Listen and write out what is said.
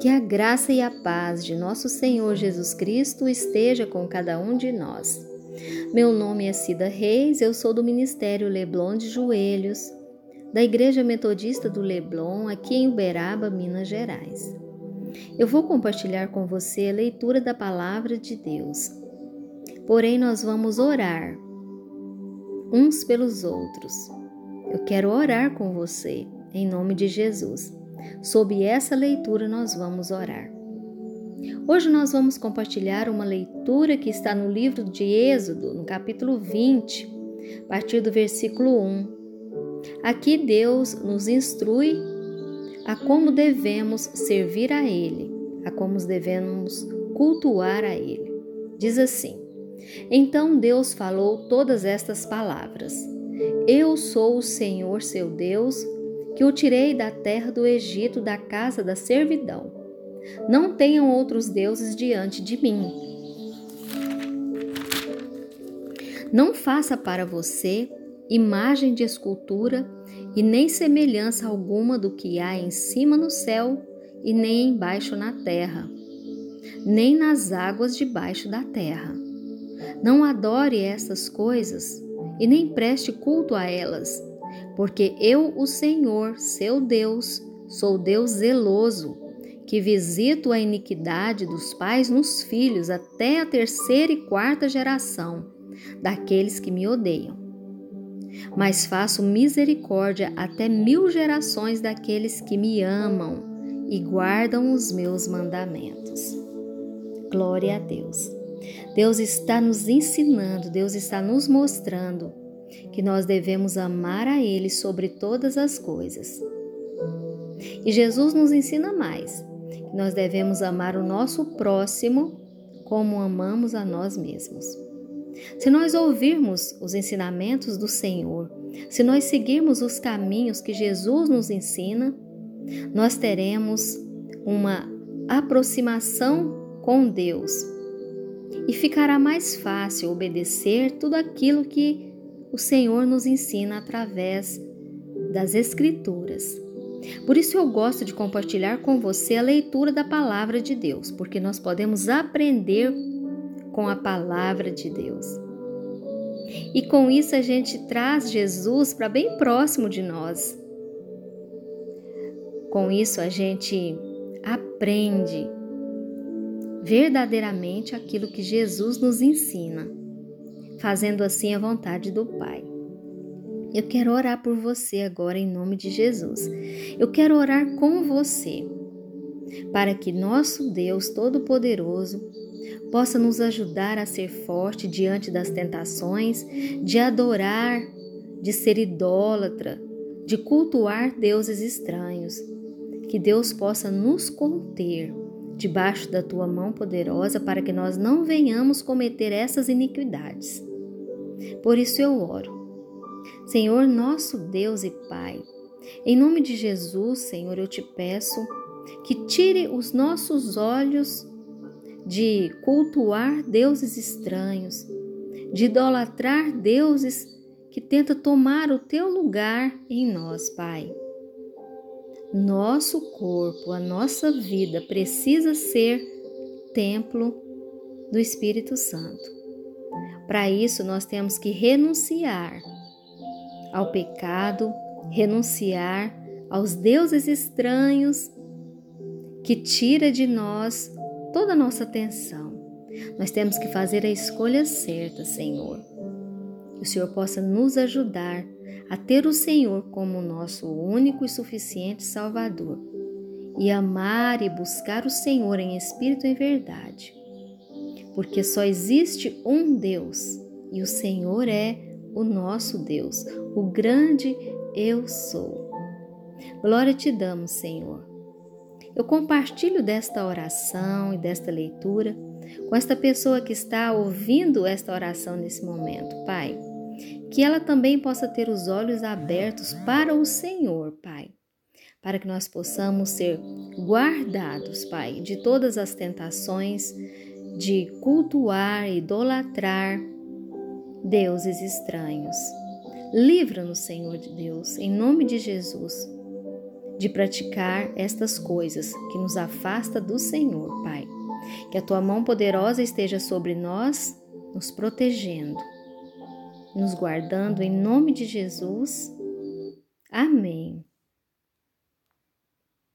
Que a graça e a paz de nosso Senhor Jesus Cristo esteja com cada um de nós. Meu nome é Cida Reis, eu sou do Ministério Leblon de Joelhos, da Igreja Metodista do Leblon, aqui em Uberaba, Minas Gerais. Eu vou compartilhar com você a leitura da palavra de Deus. Porém, nós vamos orar uns pelos outros. Eu quero orar com você, em nome de Jesus. Sob essa leitura, nós vamos orar. Hoje nós vamos compartilhar uma leitura que está no livro de Êxodo, no capítulo 20, a partir do versículo 1. Aqui Deus nos instrui a como devemos servir a Ele, a como devemos cultuar a Ele. Diz assim: Então Deus falou todas estas palavras: Eu sou o Senhor seu Deus, que o tirei da terra do Egito, da casa da servidão. Não tenham outros deuses diante de mim. Não faça para você imagem de escultura e nem semelhança alguma do que há em cima no céu e nem embaixo na terra, nem nas águas debaixo da terra. Não adore essas coisas e nem preste culto a elas porque eu, o Senhor, seu Deus, sou Deus zeloso, que visito a iniquidade dos pais nos filhos até a terceira e quarta geração daqueles que me odeiam. Mas faço misericórdia até mil gerações daqueles que me amam e guardam os meus mandamentos. Glória a Deus. Deus está nos ensinando, Deus está nos mostrando que nós devemos amar a Ele sobre todas as coisas. E Jesus nos ensina mais, que nós devemos amar o nosso próximo como amamos a nós mesmos. Se nós ouvirmos os ensinamentos do Senhor, se nós seguirmos os caminhos que Jesus nos ensina, nós teremos uma aproximação com Deus e ficará mais fácil obedecer tudo aquilo que o Senhor nos ensina através das Escrituras. Por isso eu gosto de compartilhar com você a leitura da palavra de Deus, porque nós podemos aprender com a palavra de Deus. E com isso a gente traz Jesus para bem próximo de nós. Com isso a gente aprende verdadeiramente aquilo que Jesus nos ensina fazendo assim a vontade do Pai. Eu quero orar por você agora em nome de Jesus. Eu quero orar com você para que nosso Deus Todo-Poderoso possa nos ajudar a ser forte diante das tentações, de adorar, de ser idólatra, de cultuar deuses estranhos. Que Deus possa nos conter debaixo da tua mão poderosa para que nós não venhamos cometer essas iniquidades. Por isso eu oro. Senhor, nosso Deus e Pai, em nome de Jesus, Senhor, eu te peço que tire os nossos olhos de cultuar deuses estranhos, de idolatrar deuses que tenta tomar o teu lugar em nós, Pai. Nosso corpo, a nossa vida precisa ser templo do Espírito Santo. Para isso, nós temos que renunciar ao pecado, renunciar aos deuses estranhos que tira de nós toda a nossa atenção. Nós temos que fazer a escolha certa, Senhor. Que o Senhor possa nos ajudar a ter o Senhor como nosso único e suficiente Salvador e amar e buscar o Senhor em espírito e verdade porque só existe um Deus e o Senhor é o nosso Deus, o grande eu sou. Glória te damos, Senhor. Eu compartilho desta oração e desta leitura com esta pessoa que está ouvindo esta oração nesse momento, Pai. Que ela também possa ter os olhos abertos para o Senhor, Pai. Para que nós possamos ser guardados, Pai, de todas as tentações, de cultuar idolatrar deuses estranhos. Livra-nos, Senhor de Deus, em nome de Jesus. De praticar estas coisas que nos afasta do Senhor, Pai. Que a tua mão poderosa esteja sobre nós, nos protegendo, nos guardando em nome de Jesus. Amém.